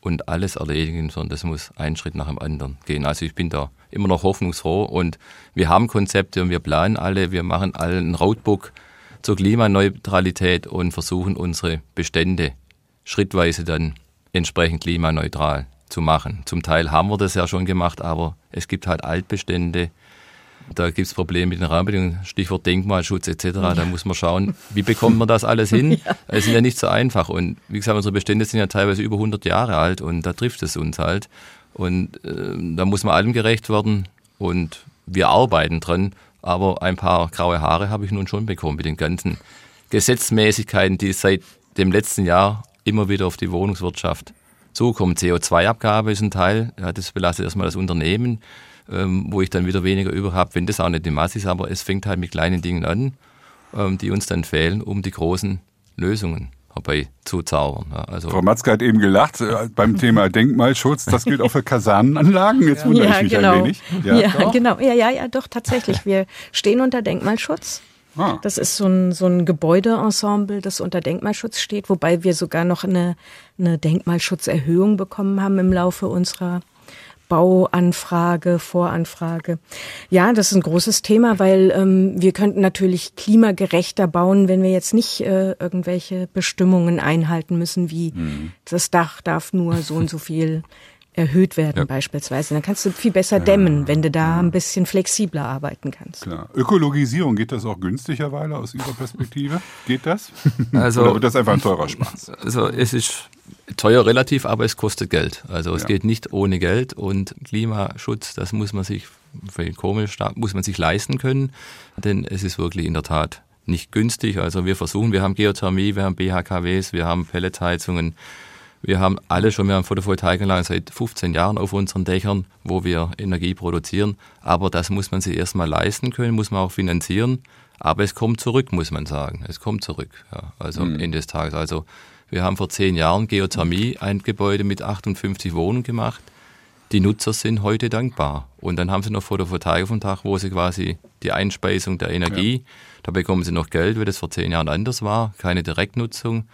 und alles erledigen, sondern das muss einen Schritt nach dem anderen gehen. Also ich bin da immer noch hoffnungsfroh und wir haben Konzepte und wir planen alle, wir machen alle ein Roadbook zur Klimaneutralität und versuchen unsere Bestände schrittweise dann entsprechend klimaneutral zu machen. Zum Teil haben wir das ja schon gemacht, aber es gibt halt Altbestände. Da gibt es Probleme mit den Rahmenbedingungen, Stichwort Denkmalschutz etc. Ja. Da muss man schauen, wie bekommt man das alles [LAUGHS] hin? ja. Es ist ja nicht so einfach. Und wie gesagt, unsere Bestände sind ja teilweise über 100 Jahre alt und da trifft es uns halt. Und äh, da muss man allem gerecht werden und wir arbeiten dran. Aber ein paar graue Haare habe ich nun schon bekommen mit den ganzen Gesetzmäßigkeiten, die seit dem letzten Jahr immer wieder auf die Wohnungswirtschaft zukommen. CO2-Abgabe ist ein Teil, ja, das belastet erstmal das Unternehmen, ähm, wo ich dann wieder weniger über habe, wenn das auch nicht die Masse ist, aber es fängt halt mit kleinen Dingen an, ähm, die uns dann fehlen, um die großen Lösungen herbeizuzaubern. Ja, also Frau Matzke hat eben gelacht äh, beim Thema [LAUGHS] Denkmalschutz. Das gilt auch für Kasernenanlagen. Jetzt wundere ja, ich mich genau. ein wenig. Ja, ja genau. Ja, ja, ja, doch, tatsächlich. Wir stehen unter Denkmalschutz. Ah. Das ist so ein, so ein Gebäudeensemble, das unter Denkmalschutz steht, wobei wir sogar noch eine, eine Denkmalschutzerhöhung bekommen haben im Laufe unserer Bauanfrage, Voranfrage. Ja, das ist ein großes Thema, weil ähm, wir könnten natürlich klimagerechter bauen, wenn wir jetzt nicht äh, irgendwelche Bestimmungen einhalten müssen, wie mhm. das Dach darf nur so und so viel [LAUGHS] erhöht werden ja. beispielsweise. Dann kannst du viel besser ja. dämmen, wenn du da ein bisschen flexibler arbeiten kannst. Klar. Ökologisierung, geht das auch günstigerweise aus Ihrer Perspektive? Geht das? [LAUGHS] Also, Oder wird das einfach ein teurer Spaß? Also es ist teuer relativ, aber es kostet Geld. Also es ja. geht nicht ohne Geld und Klimaschutz, das muss man sich, komisch, muss man sich leisten können, denn es ist wirklich in der Tat nicht günstig. Also wir versuchen, wir haben Geothermie, wir haben BHKWs, wir haben Pelletheizungen, Wir haben alle schon, wir haben Photovoltaikanlagen seit 15 Jahren auf unseren Dächern, wo wir Energie produzieren. Aber das muss man sich erstmal leisten können, muss man auch finanzieren. Aber es kommt zurück, muss man sagen. Es kommt zurück. Ja, also am Ende des Tages. Also wir haben vor zehn Jahren Geothermie, ein Gebäude mit 58 Wohnungen gemacht. Die Nutzer sind heute dankbar. Und dann haben sie noch Photovoltaik auf dem Dach, wo sie quasi die Einspeisung der Energie, ja. da bekommen sie noch Geld, weil das vor zehn Jahren anders war, keine Direktnutzung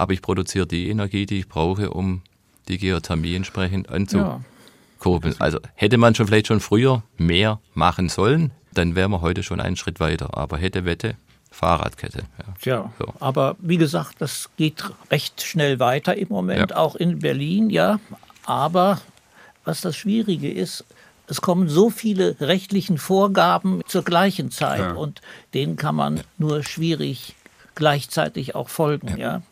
aber ich produziere die Energie, die ich brauche, um die Geothermie entsprechend anzukurbeln. Ja. Also hätte man schon vielleicht schon früher mehr machen sollen, dann wären wir heute schon einen Schritt weiter. Aber hätte Wette, Fahrradkette. Ja, ja so. aber wie gesagt, das geht recht schnell weiter im Moment, ja. auch in Berlin, ja. Aber was das Schwierige ist, es kommen so viele rechtlichen Vorgaben zur gleichen Zeit ja. und denen kann man nur schwierig gleichzeitig auch folgen, ja.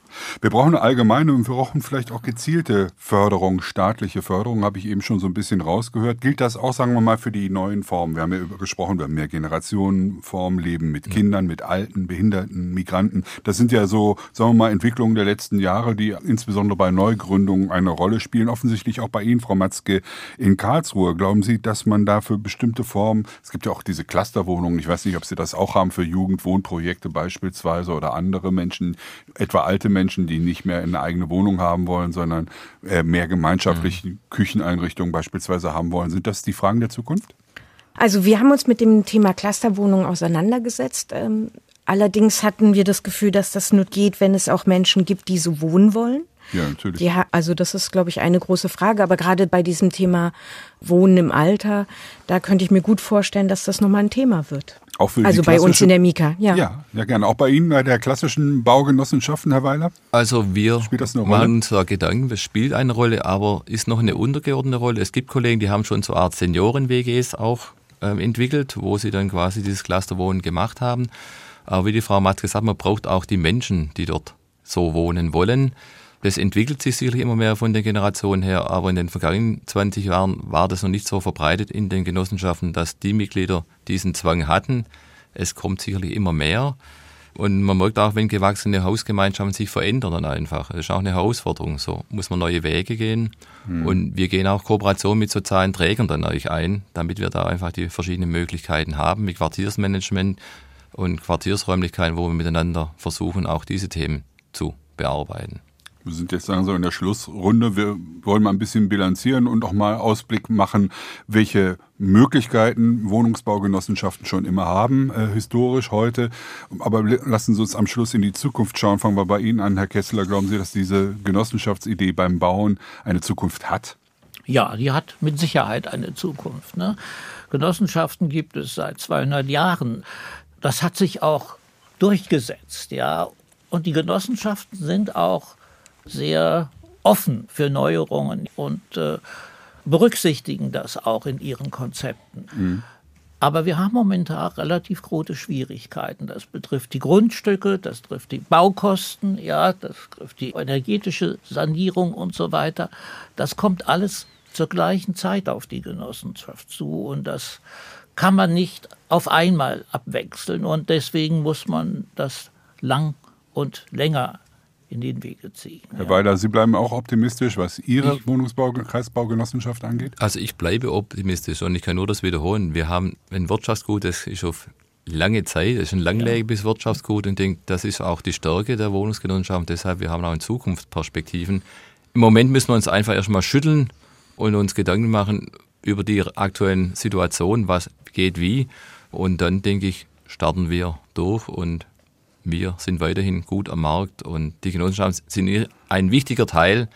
Wir brauchen eine allgemeine und wir brauchen vielleicht auch gezielte Förderung, staatliche Förderung, habe ich eben schon so ein bisschen rausgehört. Gilt das auch, sagen wir mal, für die neuen Formen? Wir haben ja gesprochen, wir haben mehr Generationenformen, Leben mit Kindern, mit Alten, Behinderten, Migranten. Das sind ja so, sagen wir mal, Entwicklungen der letzten Jahre, die insbesondere bei Neugründungen eine Rolle spielen. Offensichtlich auch bei Ihnen, Frau Matzke, in Karlsruhe. Glauben Sie, dass man da für bestimmte Formen, es gibt ja auch diese Clusterwohnungen, ich weiß nicht, ob Sie das auch haben für Jugendwohnprojekte beispielsweise oder andere Menschen, etwa alte Menschen, Menschen, die nicht mehr eine eigene Wohnung haben wollen, sondern äh, mehr gemeinschaftliche mhm. Kücheneinrichtungen beispielsweise haben wollen. Sind das die Fragen der Zukunft? Also wir haben uns mit dem Thema Clusterwohnungen auseinandergesetzt. Ähm, allerdings hatten wir das Gefühl, dass das nur geht, wenn es auch Menschen gibt, die so wohnen wollen. Ja, natürlich. Ja, also das ist, glaube ich, eine große Frage. Aber gerade bei diesem Thema Wohnen im Alter, da könnte ich mir gut vorstellen, dass das nochmal ein Thema wird. Auch für also bei uns in der Mika, ja. Ja, ja gerne. Auch bei Ihnen bei der klassischen Baugenossenschaften, Herr Weiler? Also wir spielt das eine Rolle? machen da Gedanken, es spielt eine Rolle, aber ist noch eine untergeordnete Rolle. Es gibt Kollegen, die haben schon so eine Art Senioren-WGs auch ähm, entwickelt, wo sie dann quasi dieses Clusterwohnen gemacht haben. Aber wie die Frau Matz gesagt hat, man braucht auch die Menschen, die dort so wohnen wollen. Das entwickelt sich sicherlich immer mehr von den Generationen her, aber in den vergangenen 20 Jahren war das noch nicht so verbreitet in den Genossenschaften, dass die Mitglieder diesen Zwang hatten. Es kommt sicherlich immer mehr. Und man merkt auch, wenn gewachsene Hausgemeinschaften sich verändern dann einfach. Das ist auch eine Herausforderung. So muss man neue Wege gehen. Mhm. Und wir gehen auch Kooperation mit sozialen Trägern dann euch ein, damit wir da einfach die verschiedenen Möglichkeiten haben, mit Quartiersmanagement und Quartiersräumlichkeiten, wo wir miteinander versuchen, auch diese Themen zu bearbeiten. Wir sind jetzt so in der Schlussrunde. Wir wollen mal ein bisschen bilanzieren und auch mal Ausblick machen, welche Möglichkeiten Wohnungsbaugenossenschaften schon immer haben, äh, historisch heute. Aber lassen Sie uns am Schluss in die Zukunft schauen. Fangen wir bei Ihnen an, Herr Kessler. Glauben Sie, dass diese Genossenschaftsidee beim Bauen eine Zukunft hat? Ja, die hat mit Sicherheit eine Zukunft. Ne? Genossenschaften gibt es seit 200 Jahren. Das hat sich auch durchgesetzt, ja. Und die Genossenschaften sind auch sehr offen für Neuerungen und äh, berücksichtigen das auch in ihren Konzepten. Mhm. Aber wir haben momentan relativ große Schwierigkeiten. Das betrifft die Grundstücke, das betrifft die Baukosten, ja, das betrifft die energetische Sanierung und so weiter. Das kommt alles zur gleichen Zeit auf die Genossenschaft zu und das kann man nicht auf einmal abwechseln und deswegen muss man das lang und länger in den Wege ziehen. Herr ja. Weiler, Sie bleiben auch optimistisch, was Ihre ich, Wohnungsbau Kreisbaugenossenschaft angeht? Also ich bleibe optimistisch und ich kann nur das wiederholen. Wir haben ein Wirtschaftsgut, das ist auf lange Zeit, das ist ein langlebiges ja. Wirtschaftsgut und ich denke, das ist auch die Stärke der Wohnungsgenossenschaft. Deshalb, wir haben auch in Zukunft Perspektiven. Im Moment müssen wir uns einfach erstmal schütteln und uns Gedanken machen über die aktuellen Situationen, was geht wie. Und dann, denke ich, starten wir durch und wir sind weiterhin gut am Markt und die Genossenschaften sind ein wichtiger Teil,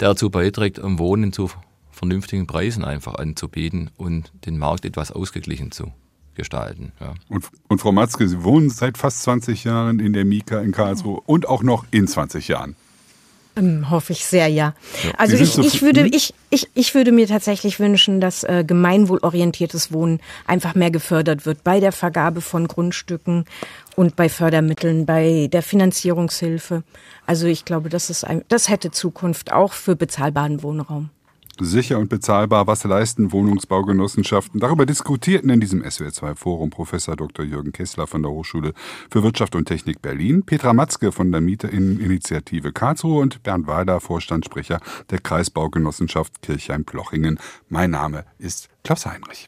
der dazu beiträgt, um Wohnen zu vernünftigen Preisen einfach anzubieten und den Markt etwas ausgeglichen zu gestalten. Ja. Und, und Frau Matzke, Sie wohnen seit fast 20 Jahren in der Mika in Karlsruhe und auch noch in 20 Jahren. Ähm, hoffe ich sehr, ja. ja. Also ich, so ich, würde, ich, ich, ich würde mir tatsächlich wünschen, dass äh, gemeinwohlorientiertes Wohnen einfach mehr gefördert wird bei der Vergabe von Grundstücken und bei Fördermitteln, bei der Finanzierungshilfe. Also ich glaube, das, ist ein, das hätte Zukunft auch für bezahlbaren Wohnraum. Sicher und bezahlbar, was leisten Wohnungsbaugenossenschaften? Darüber diskutierten in diesem SWR2-Forum Professor Dr. Jürgen Kessler von der Hochschule für Wirtschaft und Technik Berlin, Petra Matzke von der Mieterinitiative Karlsruhe und Bernd Weider, Vorstandssprecher der Kreisbaugenossenschaft Kirchheim-Plochingen. Mein Name ist Klaus Heinrich.